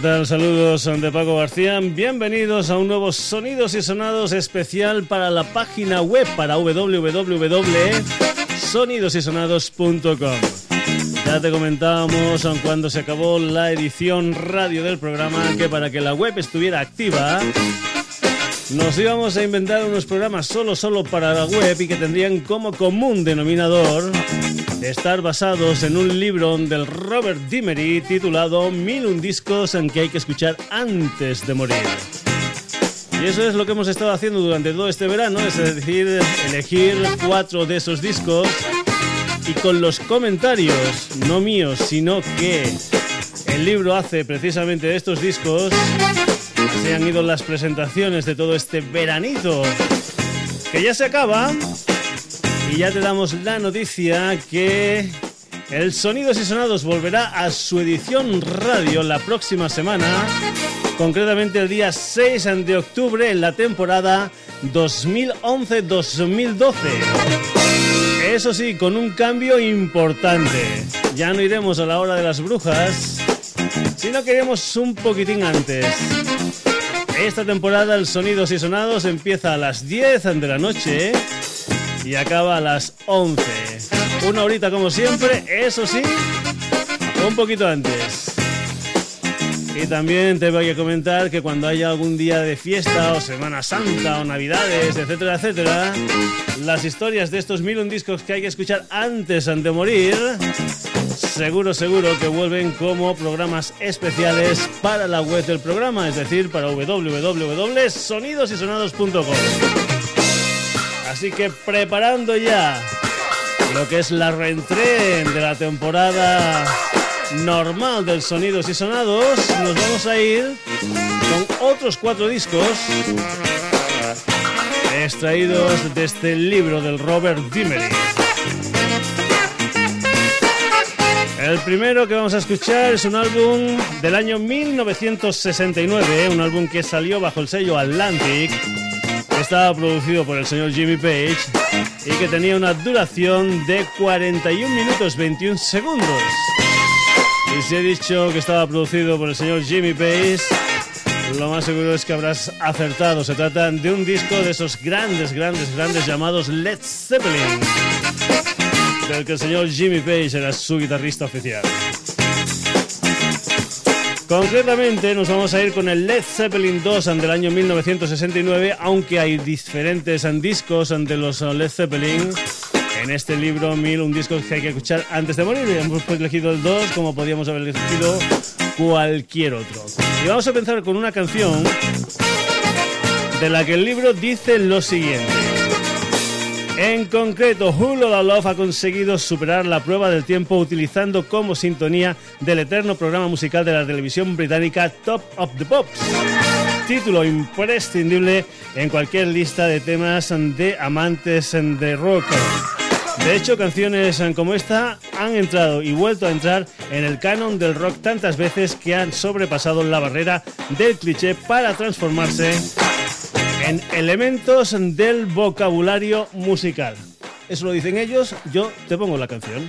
¿Qué tal? Saludos de Paco García. Bienvenidos a un nuevo Sonidos y Sonados especial para la página web para www.sonidosysonados.com. Ya te comentábamos cuando se acabó la edición radio del programa que para que la web estuviera activa nos íbamos a inventar unos programas solo solo para la web y que tendrían como común denominador estar basados en un libro del Robert Dimery titulado Mil un discos en que hay que escuchar antes de morir. Y eso es lo que hemos estado haciendo durante todo este verano, es decir, elegir cuatro de esos discos y con los comentarios, no míos, sino que el libro hace precisamente de estos discos, se han ido las presentaciones de todo este veranito que ya se acaba y ya te damos la noticia que el Sonidos y Sonados volverá a su edición radio la próxima semana, concretamente el día 6 de octubre en la temporada 2011-2012. Eso sí, con un cambio importante. Ya no iremos a la hora de las brujas, sino que iremos un poquitín antes. Esta temporada el Sonidos y Sonados empieza a las 10 de la noche y acaba a las 11. Una horita como siempre, eso sí, un poquito antes. Y también te voy a comentar que cuando haya algún día de fiesta o Semana Santa o Navidades, etcétera, etcétera, las historias de estos mil un discos que hay que escuchar antes de morir, seguro, seguro que vuelven como programas especiales para la web del programa, es decir, para www.sonidosysonados.com. Así que preparando ya lo que es la reentré de la temporada normal del Sonidos y Sonados, nos vamos a ir con otros cuatro discos extraídos de este libro del Robert Dimery. El primero que vamos a escuchar es un álbum del año 1969, un álbum que salió bajo el sello Atlantic estaba producido por el señor Jimmy Page y que tenía una duración de 41 minutos 21 segundos. Y si he dicho que estaba producido por el señor Jimmy Page, lo más seguro es que habrás acertado. Se trata de un disco de esos grandes, grandes, grandes llamados Led Zeppelin, del que el señor Jimmy Page era su guitarrista oficial. Concretamente nos vamos a ir con el Led Zeppelin 2 del año 1969, aunque hay diferentes discos de los Led Zeppelin. En este libro, mil un discos que hay que escuchar antes de morir. Hemos elegido el 2 como podíamos haber elegido cualquier otro. Y vamos a empezar con una canción de la que el libro dice lo siguiente. En concreto, Hulo La Love ha conseguido superar la prueba del tiempo utilizando como sintonía del eterno programa musical de la televisión británica Top of the Pops. Título imprescindible en cualquier lista de temas de amantes de rock. De hecho, canciones como esta han entrado y vuelto a entrar en el canon del rock tantas veces que han sobrepasado la barrera del cliché para transformarse en elementos del vocabulario musical. Eso lo dicen ellos, yo te pongo la canción.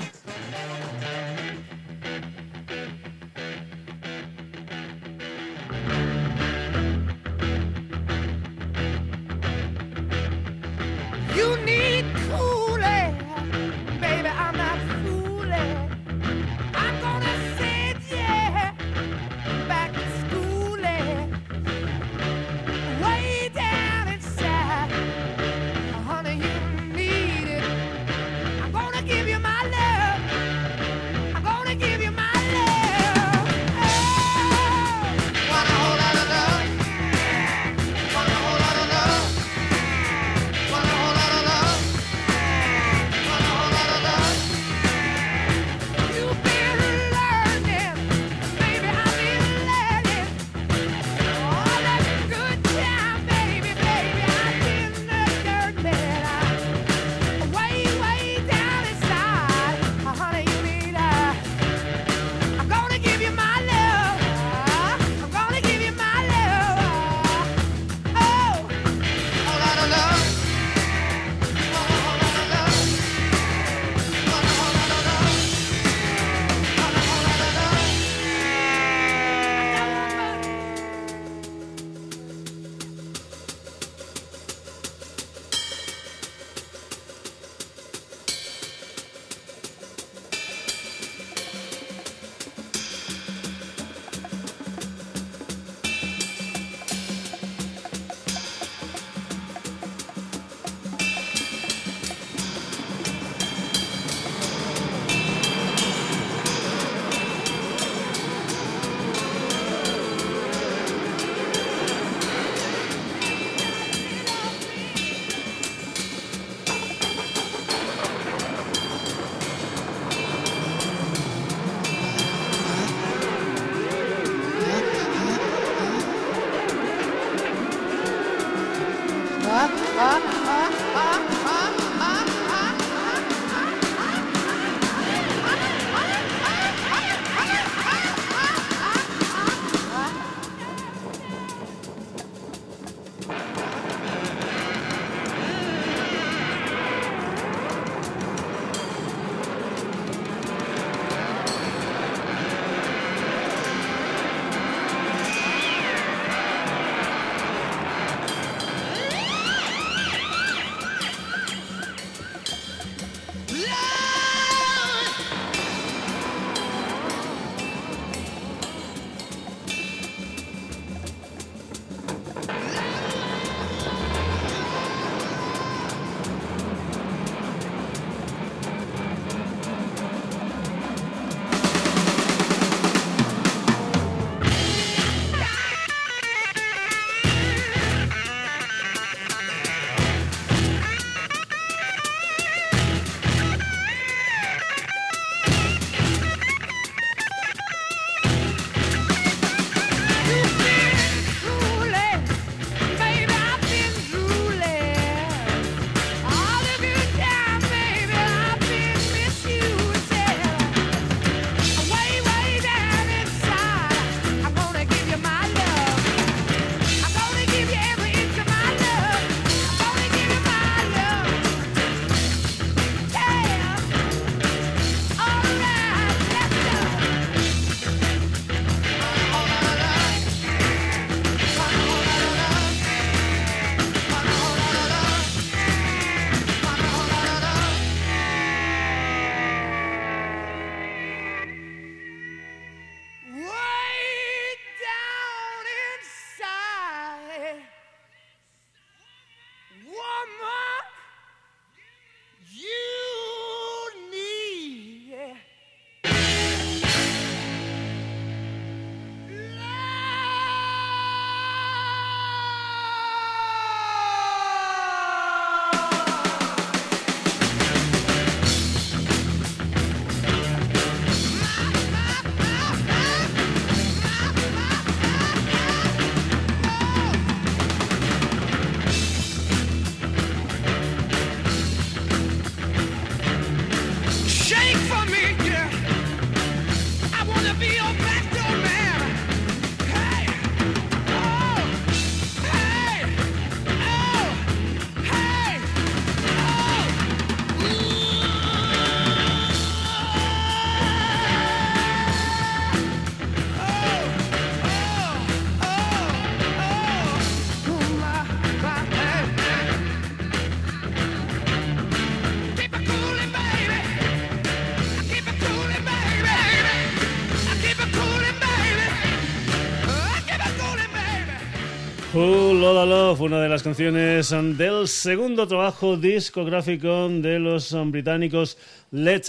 Love, una de las canciones del segundo trabajo discográfico de los británicos Led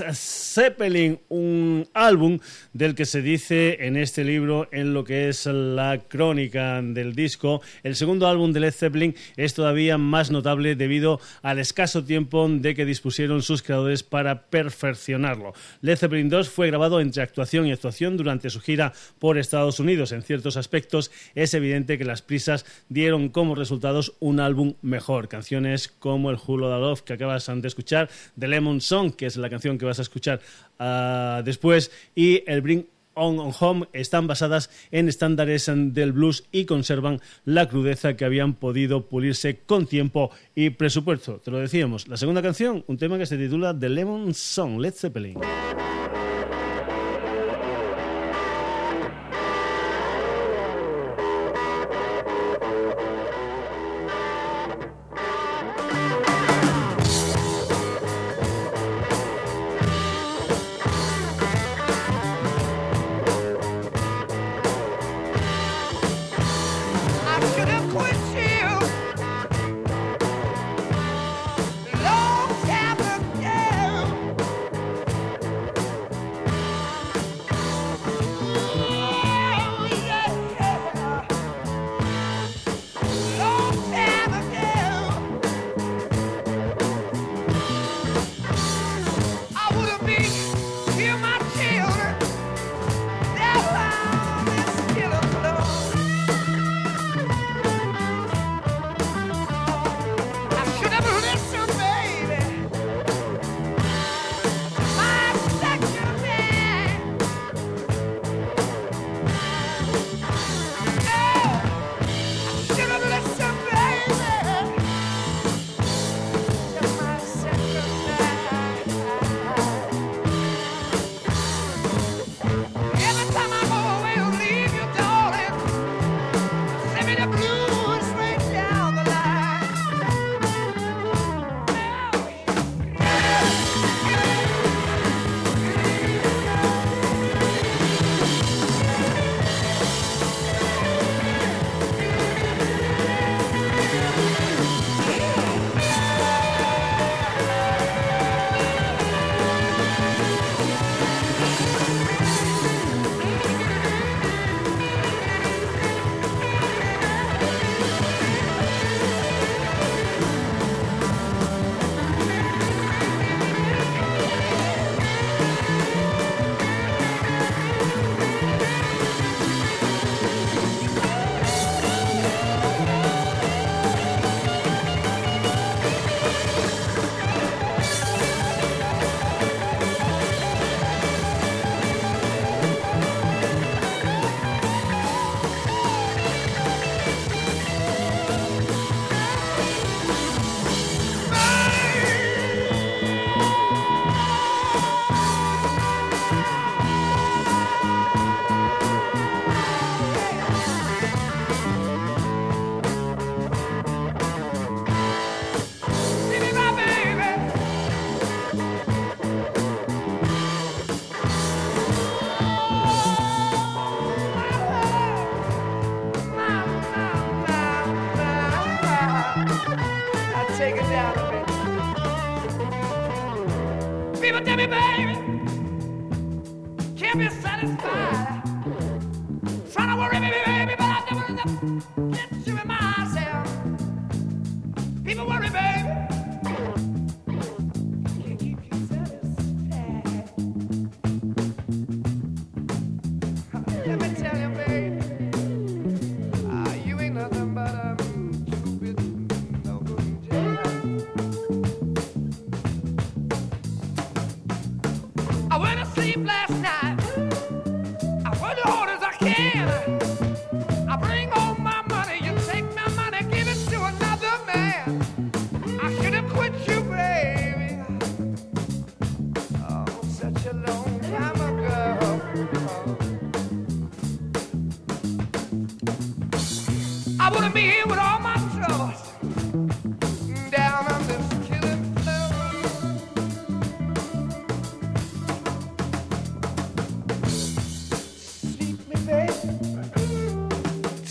Zeppelin, un álbum del que se dice en este libro, en lo que es la crónica del disco. El segundo álbum de Led Zeppelin es todavía más notable debido al escaso tiempo de que dispusieron sus creadores para perfeccionarlo. Led Zeppelin 2 fue grabado entre actuación y actuación durante su gira por Estados Unidos. En ciertos aspectos es evidente que las prisas dieron como resultados un álbum mejor. Canciones como el Hulo Love que acabas de escuchar, The Lemon Song, que es la canción que vas a escuchar uh, después, y el Bring on Home están basadas en estándares del blues y conservan la crudeza que habían podido pulirse con tiempo y presupuesto. Te lo decíamos. La segunda canción, un tema que se titula The Lemon Song, Led Zeppelin.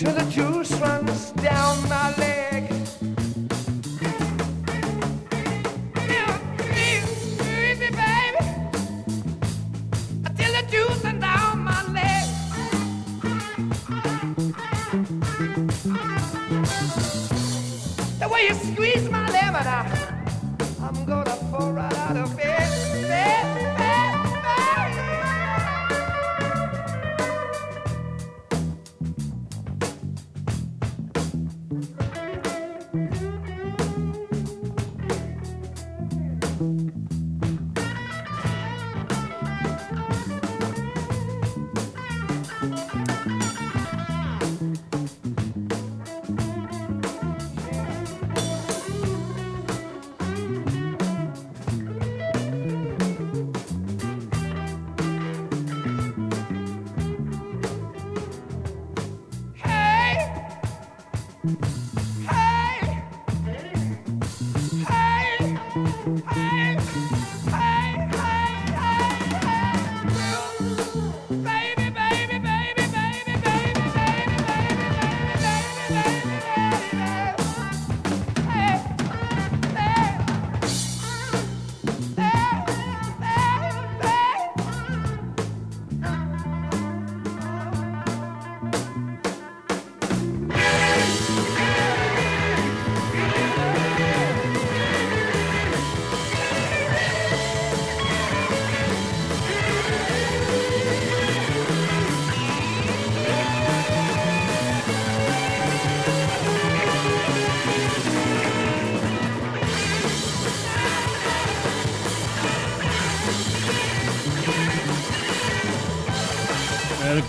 till the juice runs down.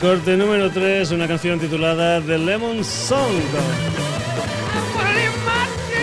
Corte número 3, una canción titulada The Lemon Song.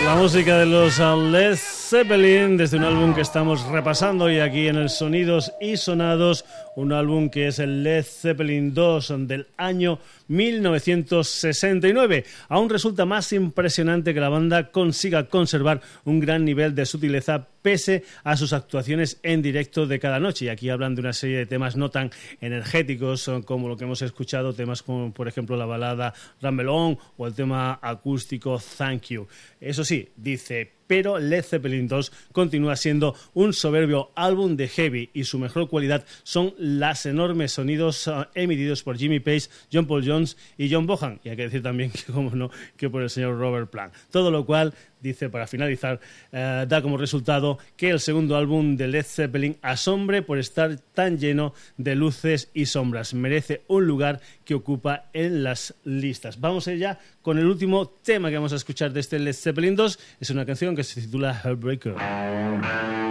La música de los Led Zeppelin desde un álbum que estamos repasando y aquí en el Sonidos y Sonados, un álbum que es el Led Zeppelin 2 del año 1969. Aún resulta más impresionante que la banda consiga conservar un gran nivel de sutileza pese a sus actuaciones en directo de cada noche. Y aquí hablan de una serie de temas no tan energéticos como lo que hemos escuchado, temas como por ejemplo la balada Rumble On o el tema acústico Thank You. Eso sí, dice, pero Led Zeppelin 2 continúa siendo un soberbio álbum de heavy y su mejor cualidad son los enormes sonidos ah, emitidos por Jimmy Page, John Paul Jones y John Bohan. Y hay que decir también que, como no, que por el señor Robert Plant. Todo lo cual dice para finalizar, eh, da como resultado que el segundo álbum de Led Zeppelin asombre por estar tan lleno de luces y sombras. Merece un lugar que ocupa en las listas. Vamos a ir ya con el último tema que vamos a escuchar de este Led Zeppelin 2. Es una canción que se titula Heartbreaker.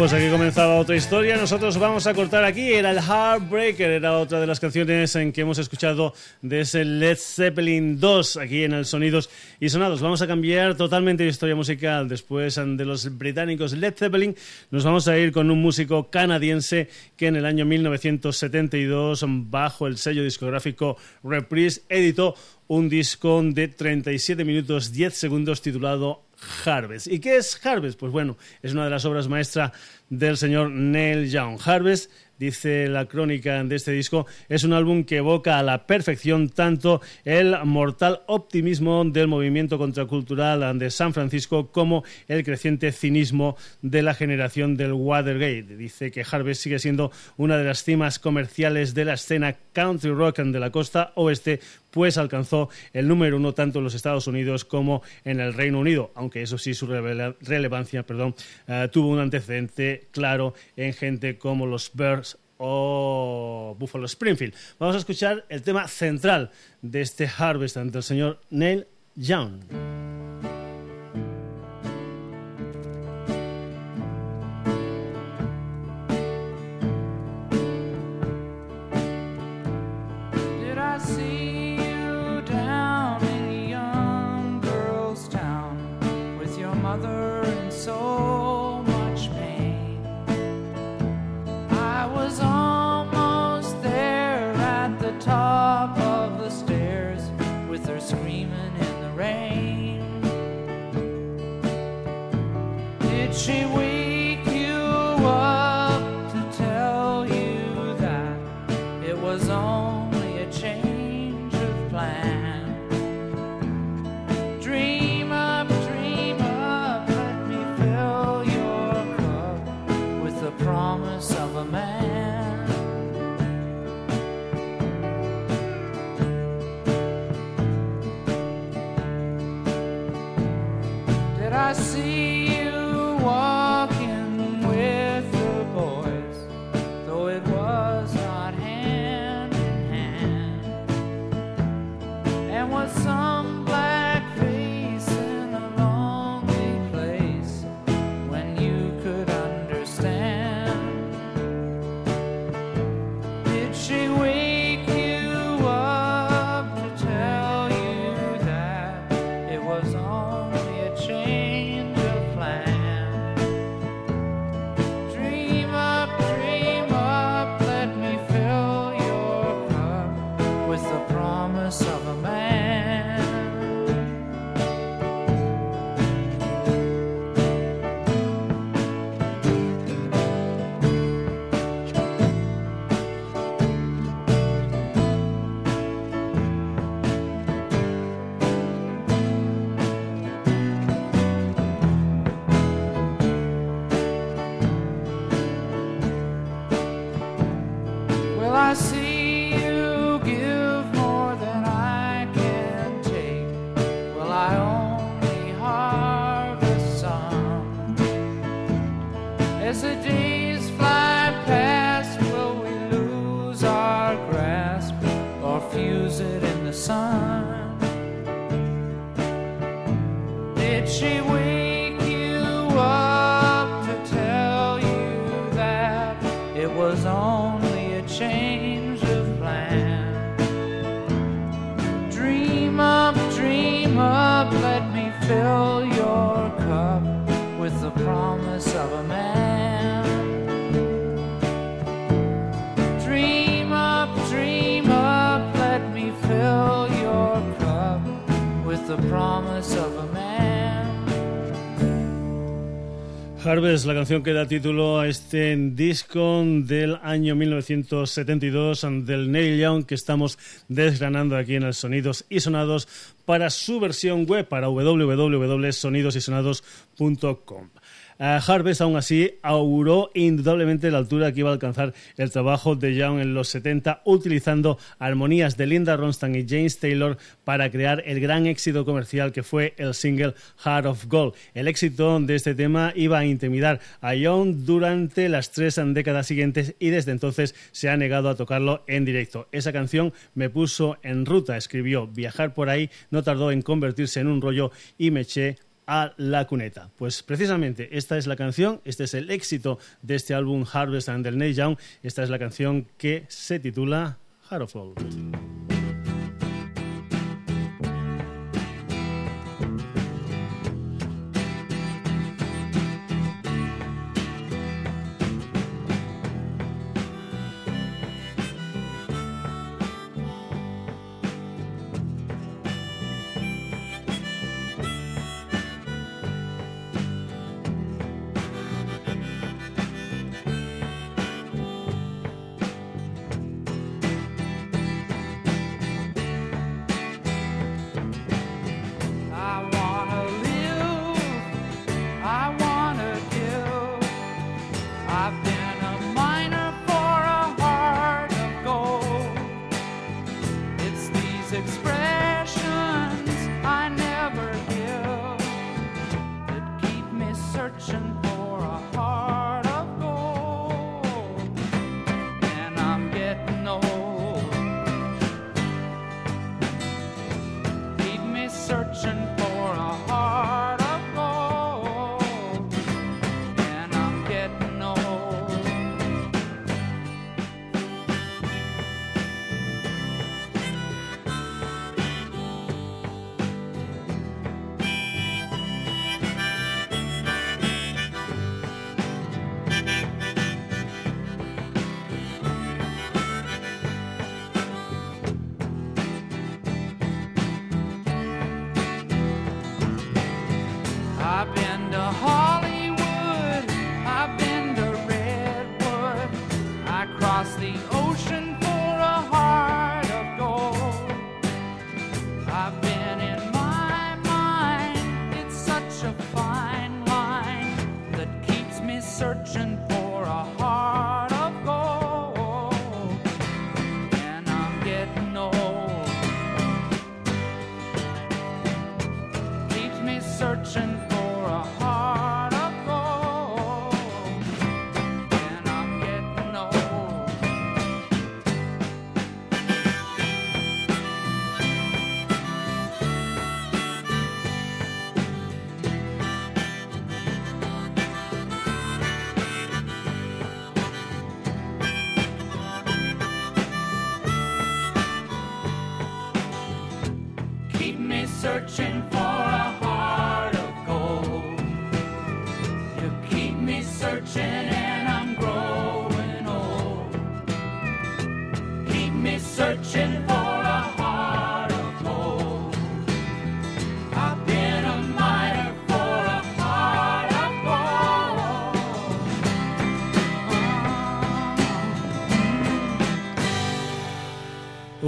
Pues aquí comenzaba otra historia. Nosotros vamos a cortar aquí. Era el Heartbreaker, era otra de las canciones en que hemos escuchado de ese Led Zeppelin 2 aquí en el Sonidos y Sonados. Vamos a cambiar totalmente de historia musical. Después de los británicos Led Zeppelin, nos vamos a ir con un músico canadiense que en el año 1972, bajo el sello discográfico Reprise, editó un disco de 37 minutos 10 segundos titulado Harvest. ¿Y qué es Harvest? Pues bueno, es una de las obras maestras del señor Neil Young. Harvest dice la crónica de este disco, es un álbum que evoca a la perfección tanto el mortal optimismo del movimiento contracultural de San Francisco como el creciente cinismo de la generación del Watergate. Dice que Harvest sigue siendo una de las cimas comerciales de la escena country rock de la costa oeste, pues alcanzó el número uno tanto en los Estados Unidos como en el Reino Unido, aunque eso sí su relevancia perdón, eh, tuvo un antecedente claro en gente como los Birds o Buffalo Springfield. Vamos a escuchar el tema central de este Harvest ante el señor Neil Young. Harvest, la canción que da título a este disco del año 1972 del Neil Young que estamos desgranando aquí en el Sonidos y Sonados para su versión web para www.sonidosysonados.com. Harvest, aún así, auguró indudablemente la altura que iba a alcanzar el trabajo de Young en los 70, utilizando armonías de Linda Ronstadt y James Taylor para crear el gran éxito comercial que fue el single Heart of Gold. El éxito de este tema iba a intimidar a Young durante las tres décadas siguientes y desde entonces se ha negado a tocarlo en directo. Esa canción me puso en ruta, escribió. Viajar por ahí no tardó en convertirse en un rollo y me eché a la cuneta. Pues precisamente esta es la canción, este es el éxito de este álbum Harvest and the Neil Young, esta es la canción que se titula Heart of Gold.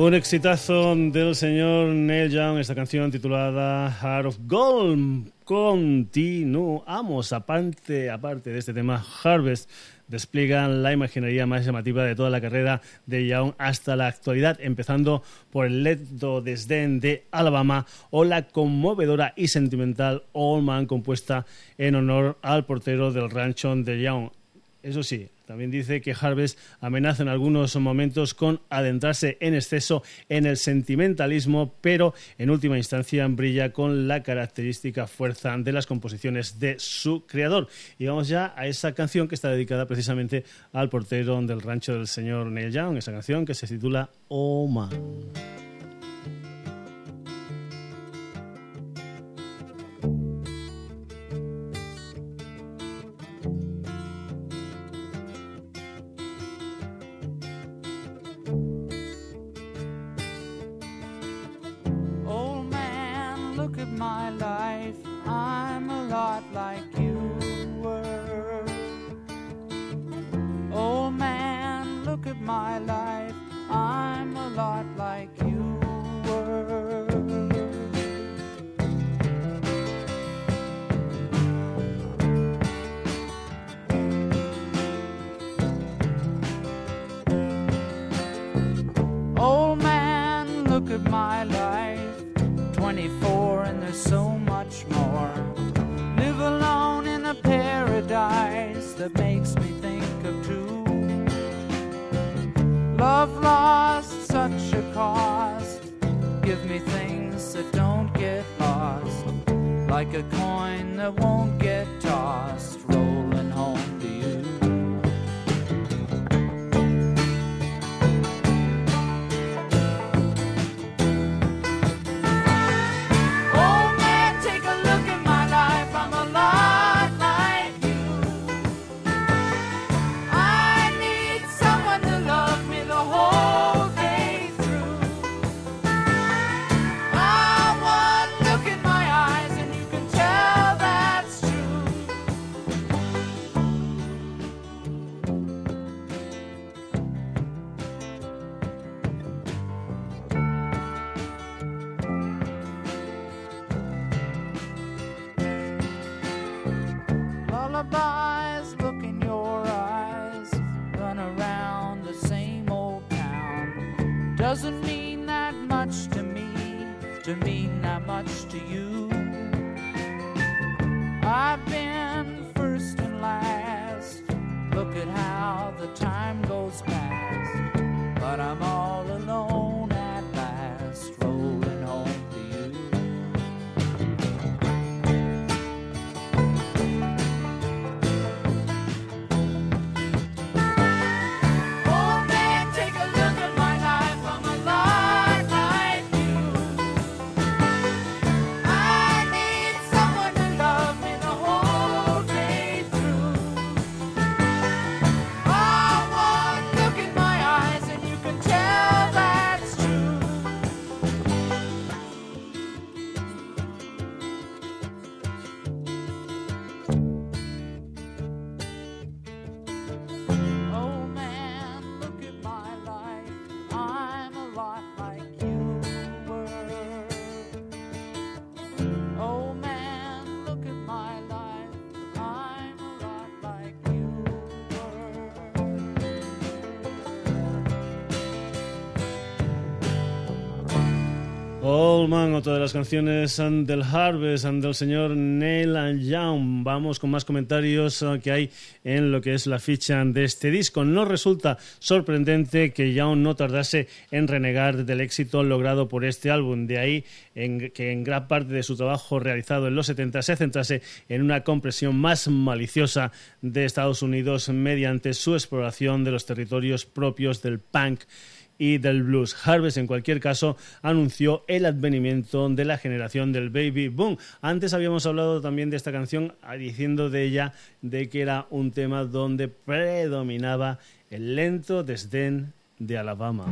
Un exitazo del señor Neil Young, esta canción titulada Heart of Gold. Continuamos, aparte, aparte de este tema, Harvest despliega la imaginería más llamativa de toda la carrera de Young hasta la actualidad, empezando por el lento desdén de Alabama o la conmovedora y sentimental All Man compuesta en honor al portero del rancho de Young. Eso sí, también dice que Harvest amenaza en algunos momentos con adentrarse en exceso en el sentimentalismo, pero en última instancia brilla con la característica fuerza de las composiciones de su creador. Y vamos ya a esa canción que está dedicada precisamente al portero del rancho del señor Neil Young, esa canción que se titula Oh my life, lost such a cost. Give me things that don't get lost, like a coin that won't get tossed Otra de las canciones del Harvest del señor Neil Young. Vamos con más comentarios eh, que hay en lo que es la ficha de este disco. No resulta sorprendente que Young no tardase en renegar del éxito logrado por este álbum. De ahí en- que en gran parte de su trabajo realizado en los 70 se centrase en una compresión más maliciosa de Estados Unidos mediante su exploración de los territorios propios del punk y del blues. Harvest, en cualquier caso, anunció el advenimiento de la generación del baby boom. Antes habíamos hablado también de esta canción, ah, diciendo de ella de que era un tema donde predominaba el lento desdén de Alabama.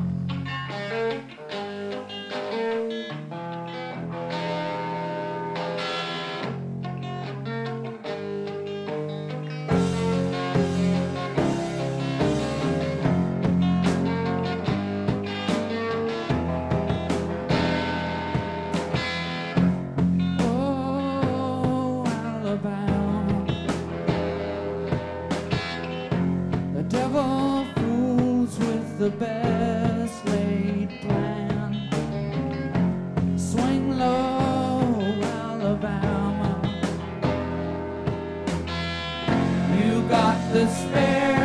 The best laid plan. Swing low, Alabama. You got the spare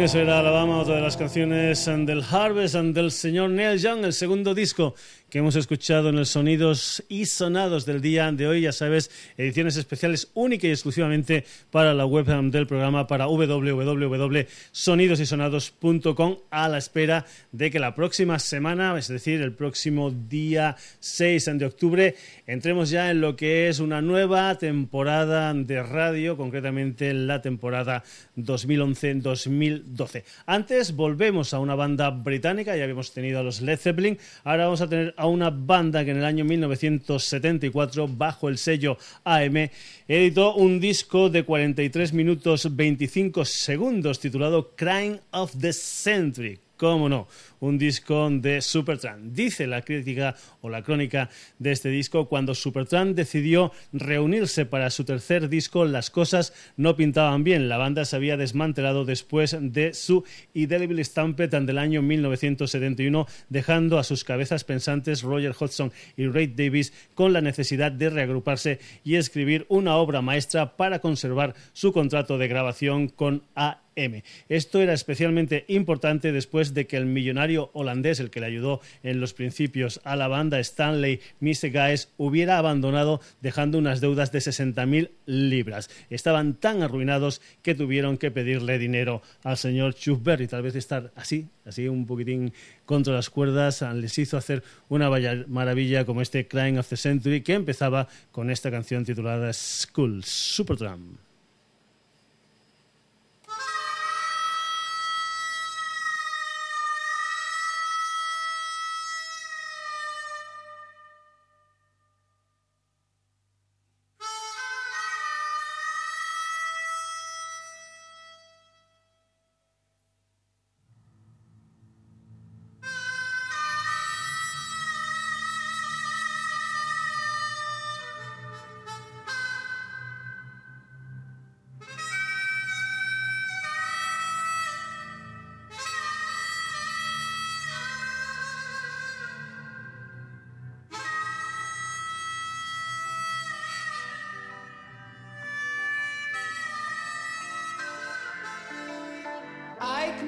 eso era Alabama, otra de las canciones del Harvest del señor Neil Young, el segundo disco que hemos escuchado en los sonidos y sonados del día de hoy. Ya sabes, ediciones especiales única y exclusivamente para la web del programa, para www.sonidosysonados.com, a la espera de que la próxima semana, es decir, el próximo día 6 de octubre, entremos ya en lo que es una nueva temporada de radio, concretamente la temporada 2011-2012. Antes volvemos a una banda británica, ya habíamos tenido a los Led Zeppelin, ahora vamos a tener a una banda que en el año 1974, bajo el sello AM, editó un disco de 43 minutos 25 segundos titulado Crime of the Century. ¿Cómo no? un disco de Supertramp. Dice la crítica o la crónica de este disco, cuando Supertramp decidió reunirse para su tercer disco, las cosas no pintaban bien. La banda se había desmantelado después de su Indelible Stampede del año 1971, dejando a sus cabezas pensantes Roger Hodgson y Ray Davis con la necesidad de reagruparse y escribir una obra maestra para conservar su contrato de grabación con AM. Esto era especialmente importante después de que el millonario holandés, el que le ayudó en los principios a la banda, Stanley Misegaes, hubiera abandonado dejando unas deudas de 60.000 libras. Estaban tan arruinados que tuvieron que pedirle dinero al señor Chuck Berry. Tal vez estar así, así un poquitín contra las cuerdas, les hizo hacer una maravilla como este Crying of the Century que empezaba con esta canción titulada School Supertramp.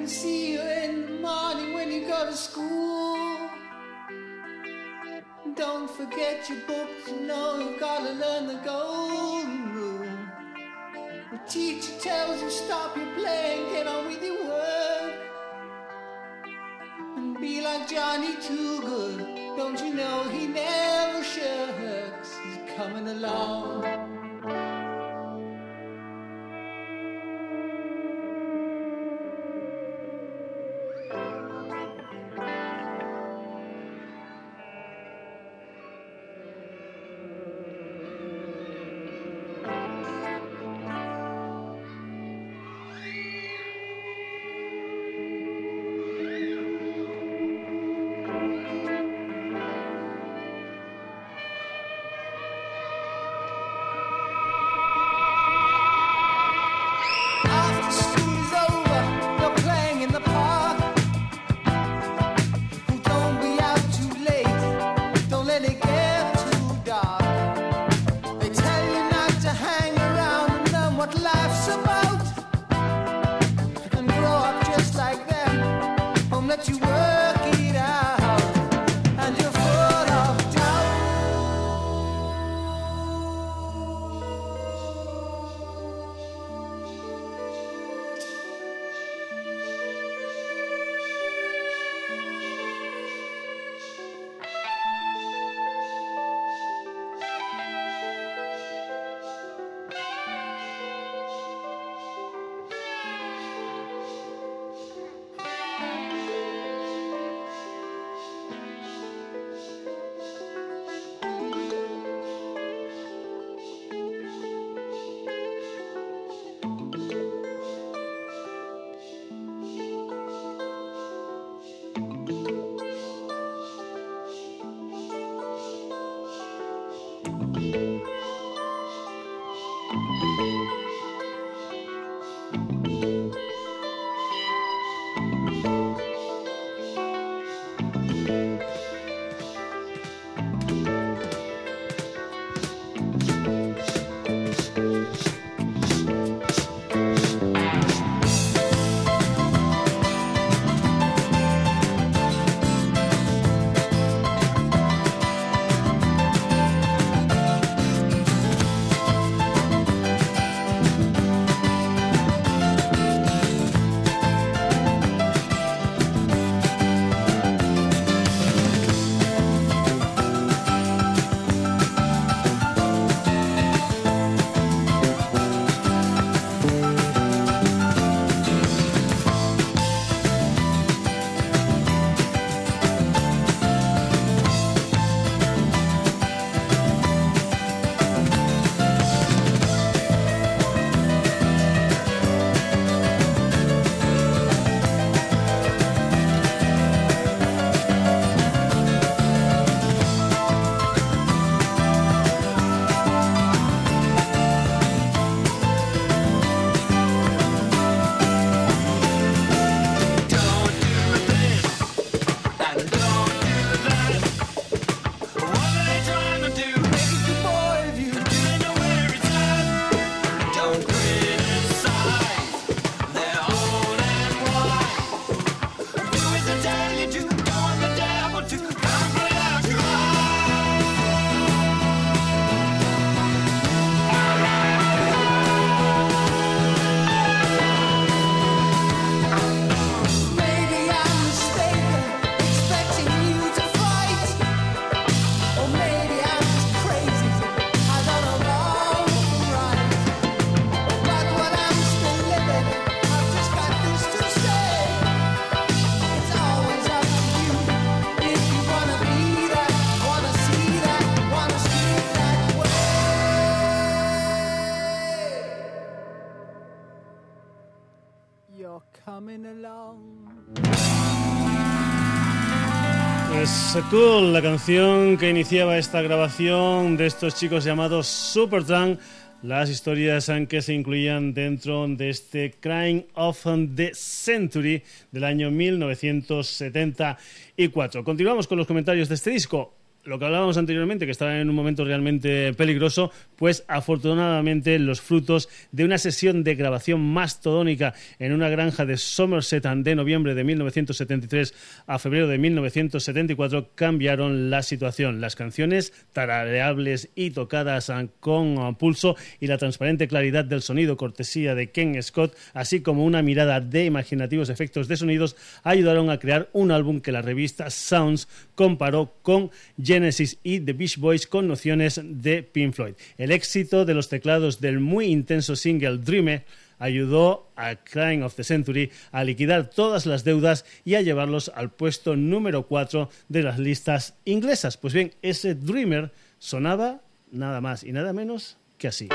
see you in the morning when you go to school. Don't forget your books, you know you've gotta learn the golden rule. The teacher tells you stop your playing, get on with your work. And be like Johnny Too Good, don't you know he never shirks? He's coming along. Cool, la canción que iniciaba esta grabación de estos chicos llamados Supertramp, las historias que se incluían dentro de este Crime of the Century del año 1974. Continuamos con los comentarios de este disco lo que hablábamos anteriormente, que estaba en un momento realmente peligroso, pues afortunadamente los frutos de una sesión de grabación mastodónica en una granja de Somerset de noviembre de 1973 a febrero de 1974 cambiaron la situación. Las canciones tarareables y tocadas con pulso y la transparente claridad del sonido cortesía de Ken Scott, así como una mirada de imaginativos efectos de sonidos, ayudaron a crear un álbum que la revista Sounds comparó con Genesis y The Beach Boys con nociones de Pink Floyd. El éxito de los teclados del muy intenso single Dreamer ayudó a Crime of the Century a liquidar todas las deudas y a llevarlos al puesto número 4 de las listas inglesas. Pues bien, ese Dreamer sonaba nada más y nada menos que así.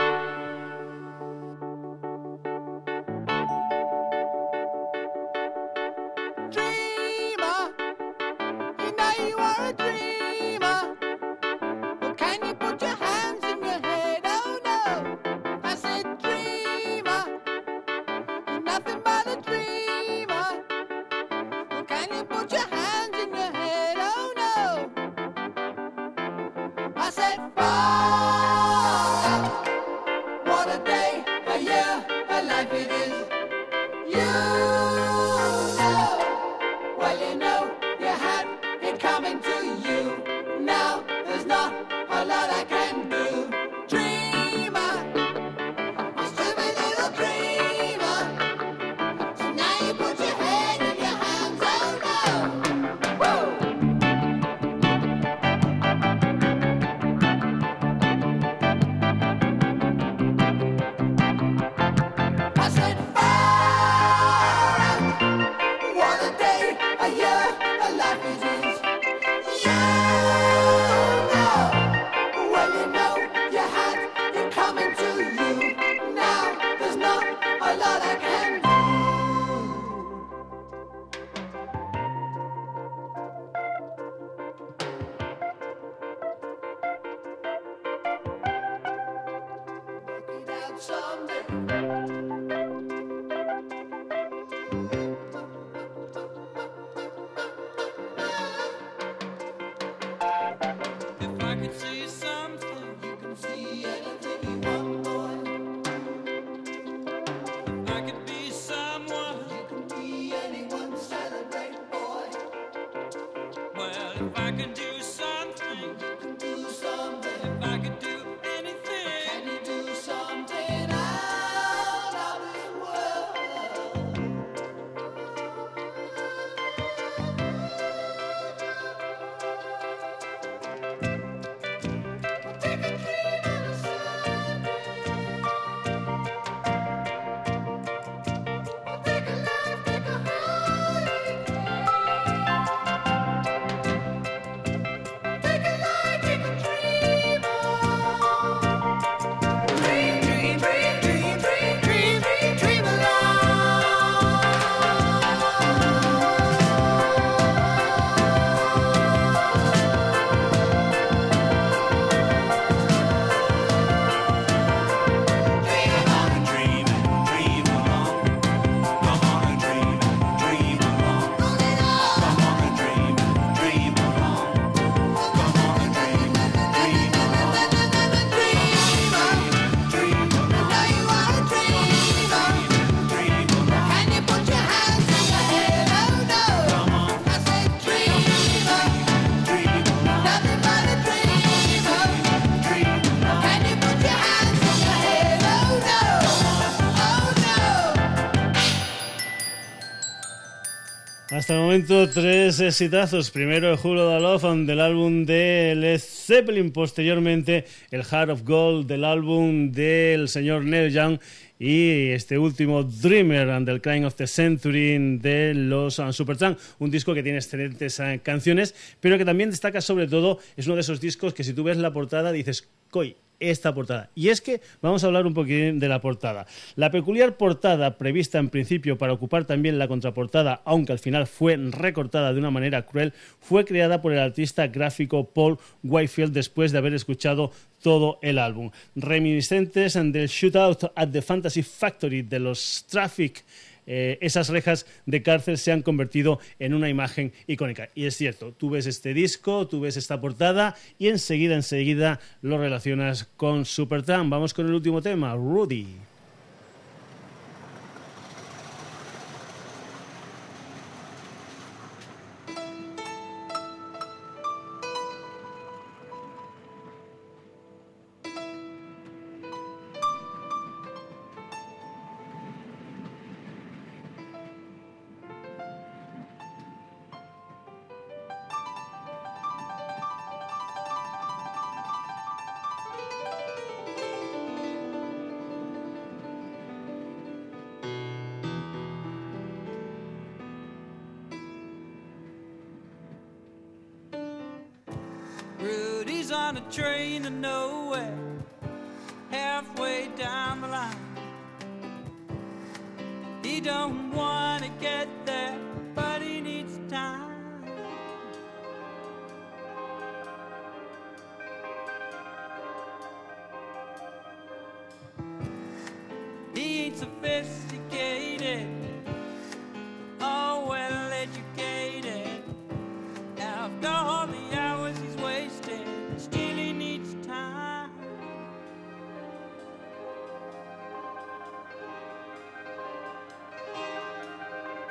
Hasta el momento tres exitazos. Primero el Julio Love del álbum de Led Zeppelin. Posteriormente el Heart of Gold del álbum del señor Neil Young. Y este último Dreamer and the Crying of the Century de los Supertramp, un disco que tiene excelentes uh, canciones, pero que también destaca sobre todo, es uno de esos discos que si tú ves la portada dices, coi, esta portada. Y es que vamos a hablar un poquito de la portada. La peculiar portada, prevista en principio para ocupar también la contraportada, aunque al final fue recortada de una manera cruel, fue creada por el artista gráfico Paul Whitefield después de haber escuchado todo el álbum. Reminiscentes del Shootout at the Fantasy Factory de los Traffic eh, esas rejas de cárcel se han convertido en una imagen icónica. Y es cierto, tú ves este disco, tú ves esta portada y enseguida, enseguida lo relacionas con Supertramp. Vamos con el último tema, Rudy.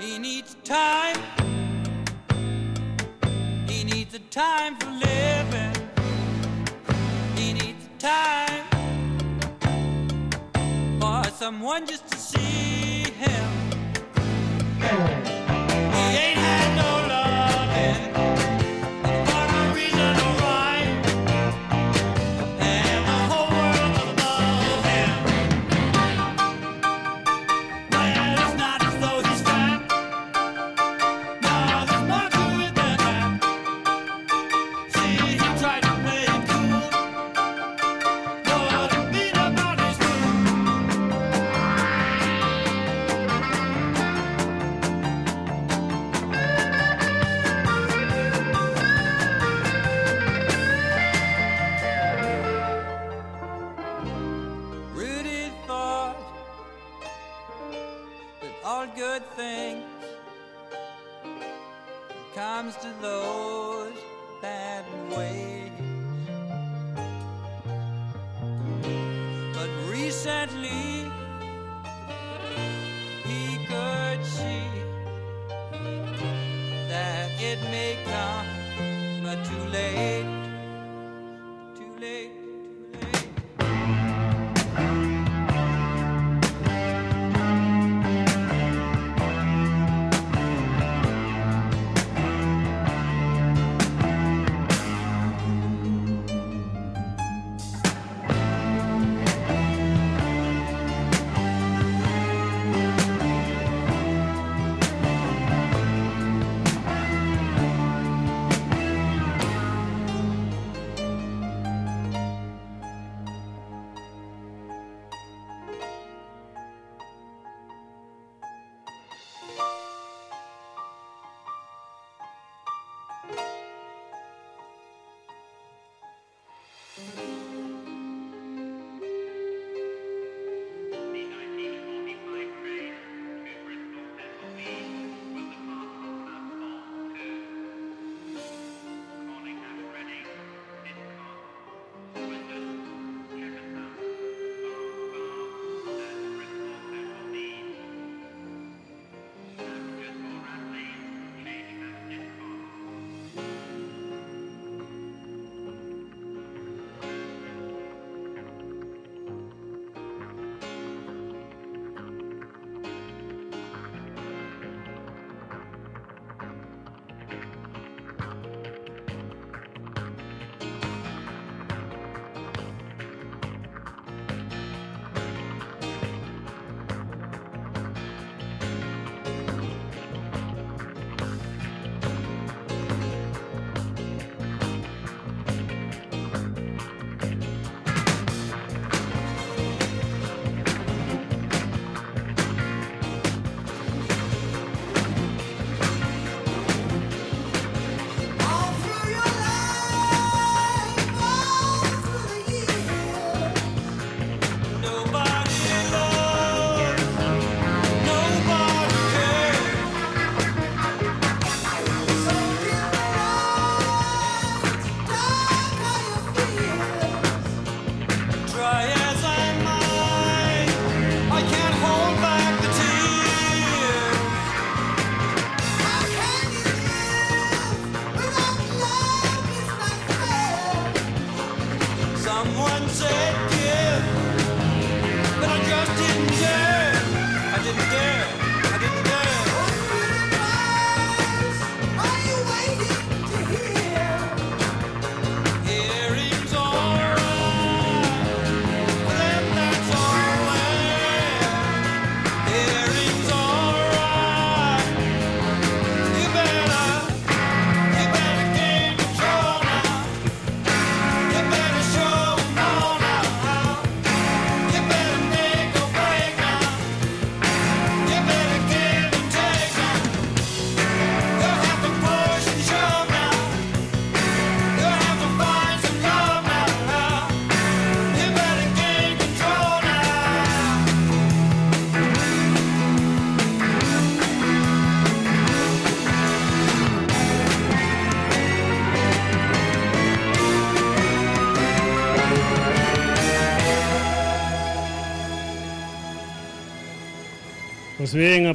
He needs time. He needs a time for living. He needs time for someone just to see him.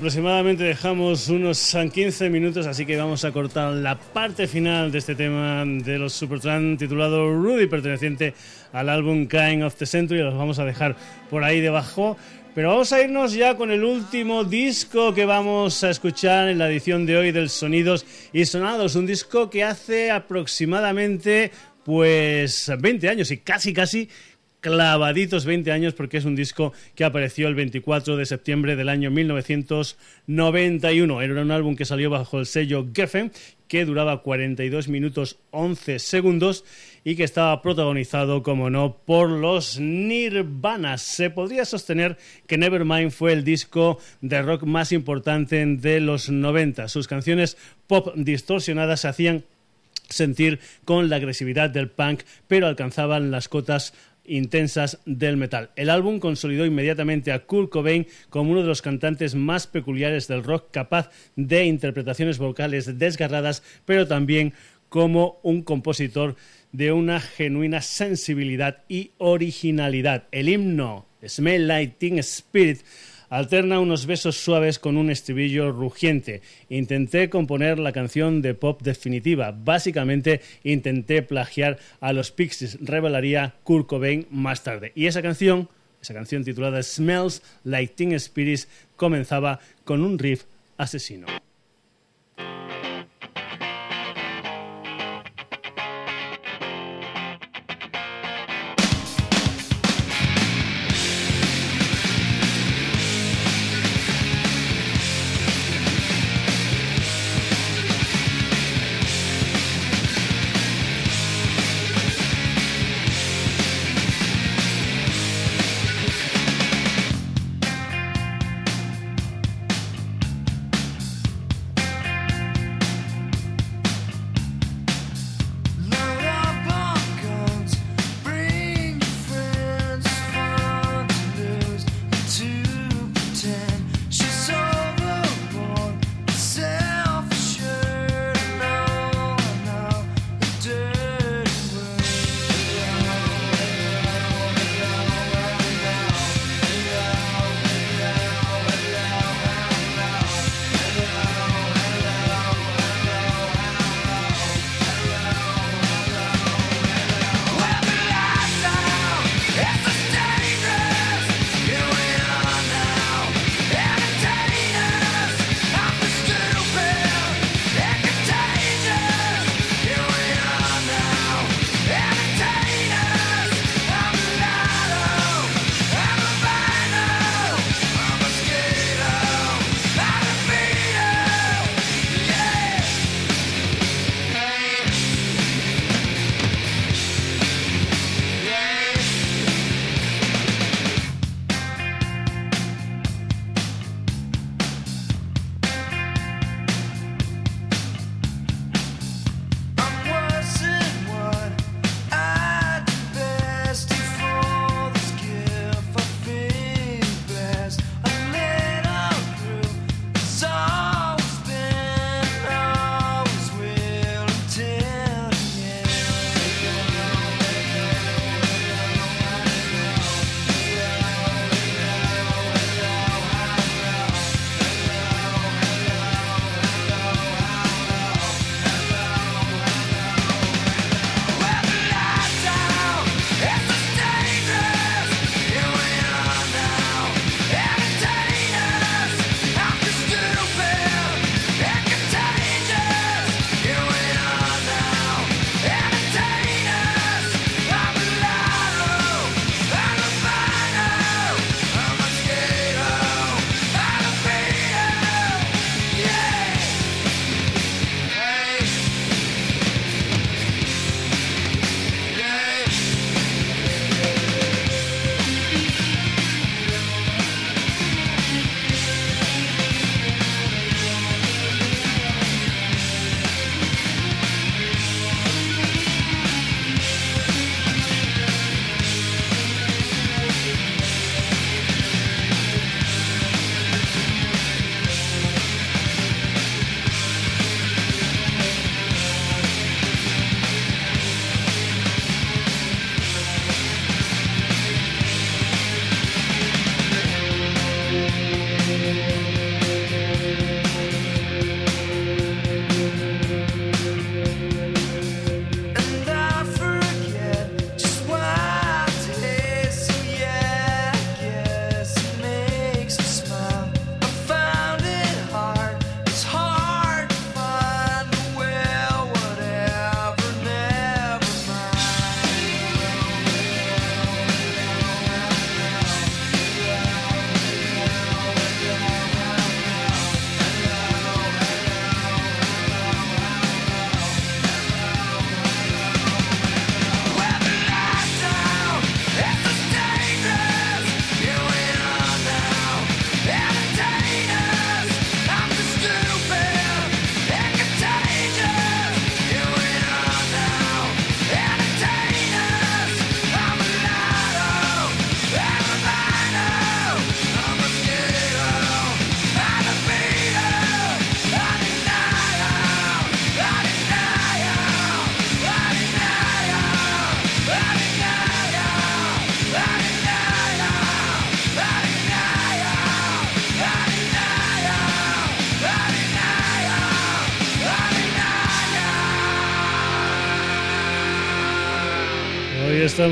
Aproximadamente dejamos unos 15 minutos, así que vamos a cortar la parte final de este tema de los Supertramp titulado Rudy, perteneciente al álbum Kind of the Century. Los vamos a dejar por ahí debajo. Pero vamos a irnos ya con el último disco que vamos a escuchar en la edición de hoy del Sonidos y Sonados. Un disco que hace aproximadamente pues 20 años y casi casi clavaditos 20 años porque es un disco que apareció el 24 de septiembre del año 1991. Era un álbum que salió bajo el sello Geffen que duraba 42 minutos 11 segundos y que estaba protagonizado, como no, por los Nirvana. Se podría sostener que Nevermind fue el disco de rock más importante de los 90. Sus canciones pop distorsionadas se hacían sentir con la agresividad del punk, pero alcanzaban las cotas intensas del metal. El álbum consolidó inmediatamente a Kurt Cobain como uno de los cantantes más peculiares del rock, capaz de interpretaciones vocales desgarradas, pero también como un compositor de una genuina sensibilidad y originalidad. El himno Smell Teen Spirit alterna unos besos suaves con un estribillo rugiente. Intenté componer la canción de pop definitiva. Básicamente intenté plagiar a los Pixies, revelaría Kurt Cobain más tarde. Y esa canción, esa canción titulada Smells Like Teen Spirits, comenzaba con un riff asesino.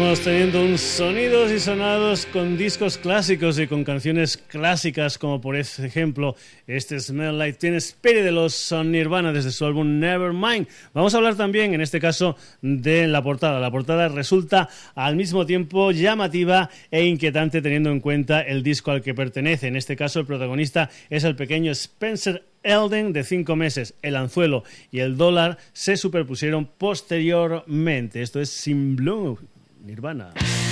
Estamos teniendo un sonidos y sonados con discos clásicos y con canciones clásicas como por ejemplo este Smell Like Teen Spirit de los Nirvana desde su álbum Nevermind. Vamos a hablar también en este caso de la portada. La portada resulta al mismo tiempo llamativa e inquietante teniendo en cuenta el disco al que pertenece. En este caso el protagonista es el pequeño Spencer Elden de cinco meses. El anzuelo y el dólar se superpusieron posteriormente. Esto es Sin Blue. Nirvana. Sell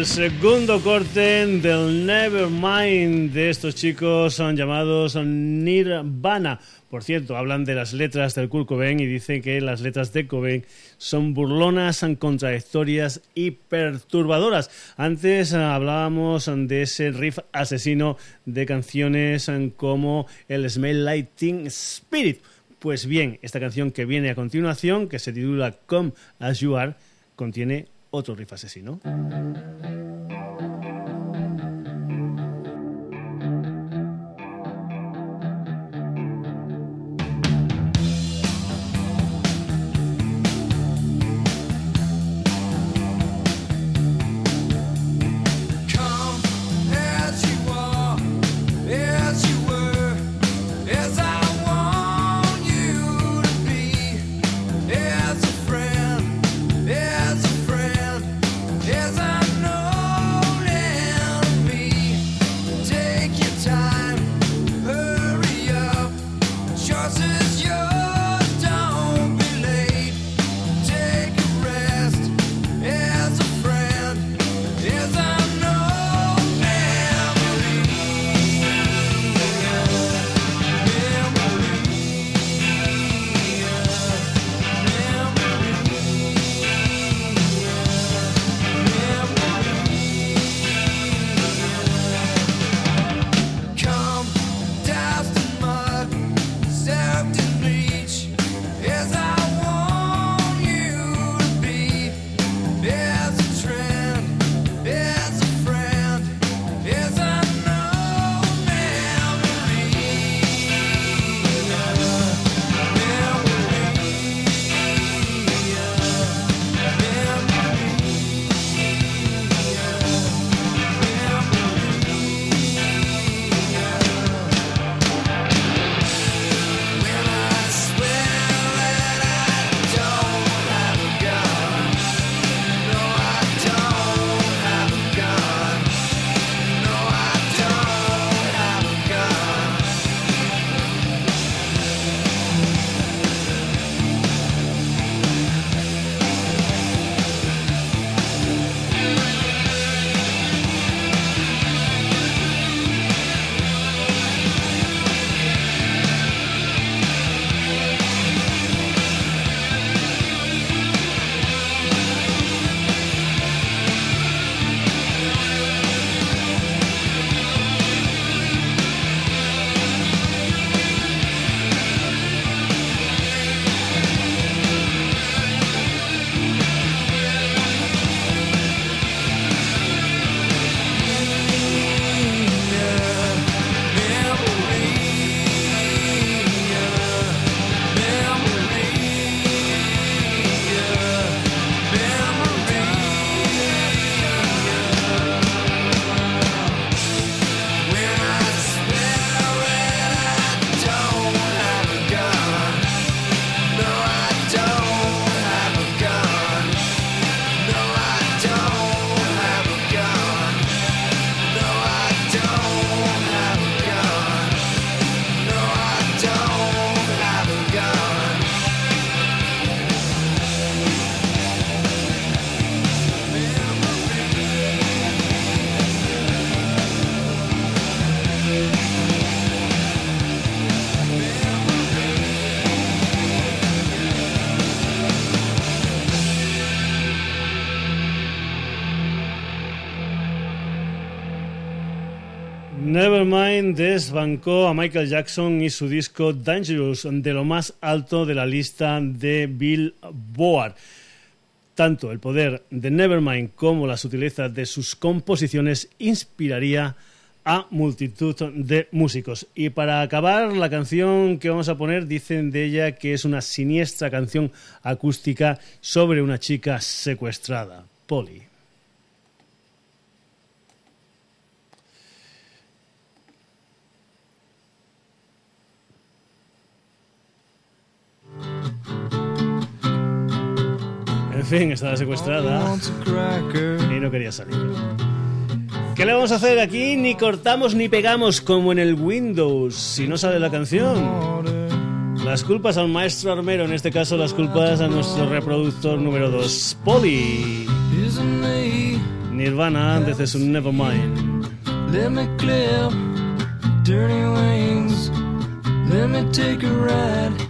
El segundo corte del Nevermind de estos chicos son llamados Nirvana. Por cierto, hablan de las letras del Kurt Cobain y dicen que las letras de Cobain son burlonas, contradictorias y perturbadoras. Antes eh, hablábamos de ese riff asesino de canciones eh, como el Smell Teen Spirit. Pues bien, esta canción que viene a continuación, que se titula Come As You Are, contiene otro riff asesino. Desbancó a Michael Jackson y su disco Dangerous de lo más alto de la lista de Billboard. Tanto el poder de Nevermind como la sutileza de sus composiciones inspiraría a multitud de músicos. Y para acabar, la canción que vamos a poner dicen de ella que es una siniestra canción acústica sobre una chica secuestrada, Polly. En fin, estaba secuestrada y no quería salir. ¿Qué le vamos a hacer aquí? Ni cortamos ni pegamos como en el Windows. Si no sale la canción, la Las culpas al maestro armero, en este caso las culpas a nuestro reproductor número 2, Polly. Nirvana desde su Nevermind. Let me clip dirty wings. Let me take a ride.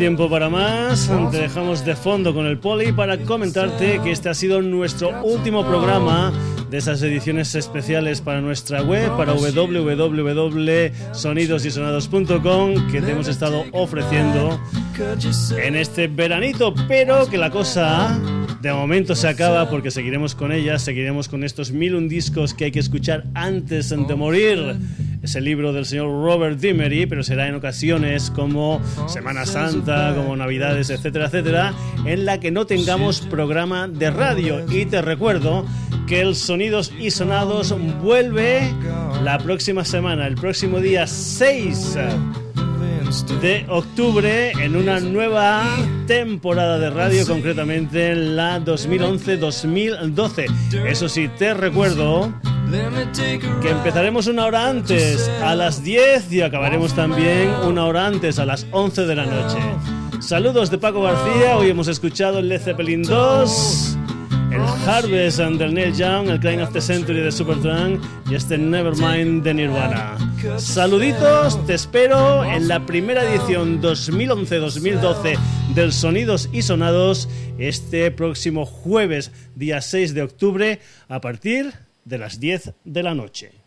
Tiempo para más. Te dejamos de fondo con el poli para comentarte que este ha sido nuestro último programa de esas ediciones especiales para nuestra web, para www.sonidosysonados.com que te hemos estado ofreciendo en este veranito, pero que la cosa de momento se acaba porque seguiremos con ella, seguiremos con estos mil un discos que hay que escuchar antes de morir. Es el libro del señor Robert Dimery, pero será en ocasiones como Semana Santa, como Navidades, etcétera, etcétera, en la que no tengamos programa de radio. Y te recuerdo que el Sonidos y Sonados vuelve la próxima semana, el próximo día 6 de octubre en una nueva temporada de radio, concretamente en la 2011-2012. Eso sí, te recuerdo que empezaremos una hora antes, a las 10, y acabaremos también una hora antes, a las 11 de la noche. Saludos de Paco García, hoy hemos escuchado el Led Zeppelin 2, el Harvest del Neil Young, el Crying of the Century de Supertramp y este Nevermind de Nirvana. Saluditos, te espero en la primera edición 2011-2012 del Sonidos y Sonados este próximo jueves, día 6 de octubre, a partir de las 10 de la noche.